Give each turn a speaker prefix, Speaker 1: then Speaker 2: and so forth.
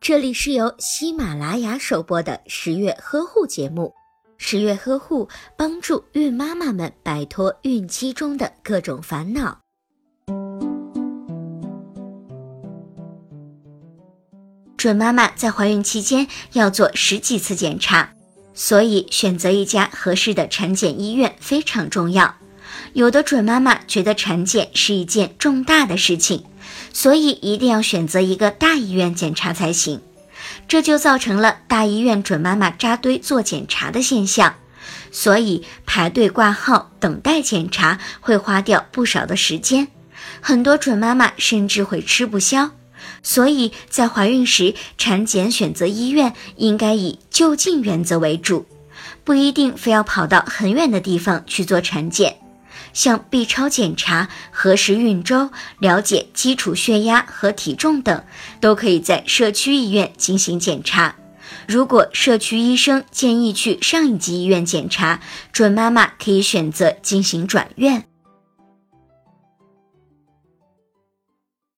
Speaker 1: 这里是由喜马拉雅首播的十月呵护节目。十月呵护帮助孕妈妈们摆脱孕期中的各种烦恼。准妈妈在怀孕期间要做十几次检查，所以选择一家合适的产检医院非常重要。有的准妈妈觉得产检是一件重大的事情。所以一定要选择一个大医院检查才行，这就造成了大医院准妈妈扎堆做检查的现象，所以排队挂号等待检查会花掉不少的时间，很多准妈妈甚至会吃不消。所以在怀孕时，产检选择医院应该以就近原则为主，不一定非要跑到很远的地方去做产检。像 B 超检查、核实孕周、了解基础血压和体重等，都可以在社区医院进行检查。如果社区医生建议去上一级医院检查，准妈妈可以选择进行转院。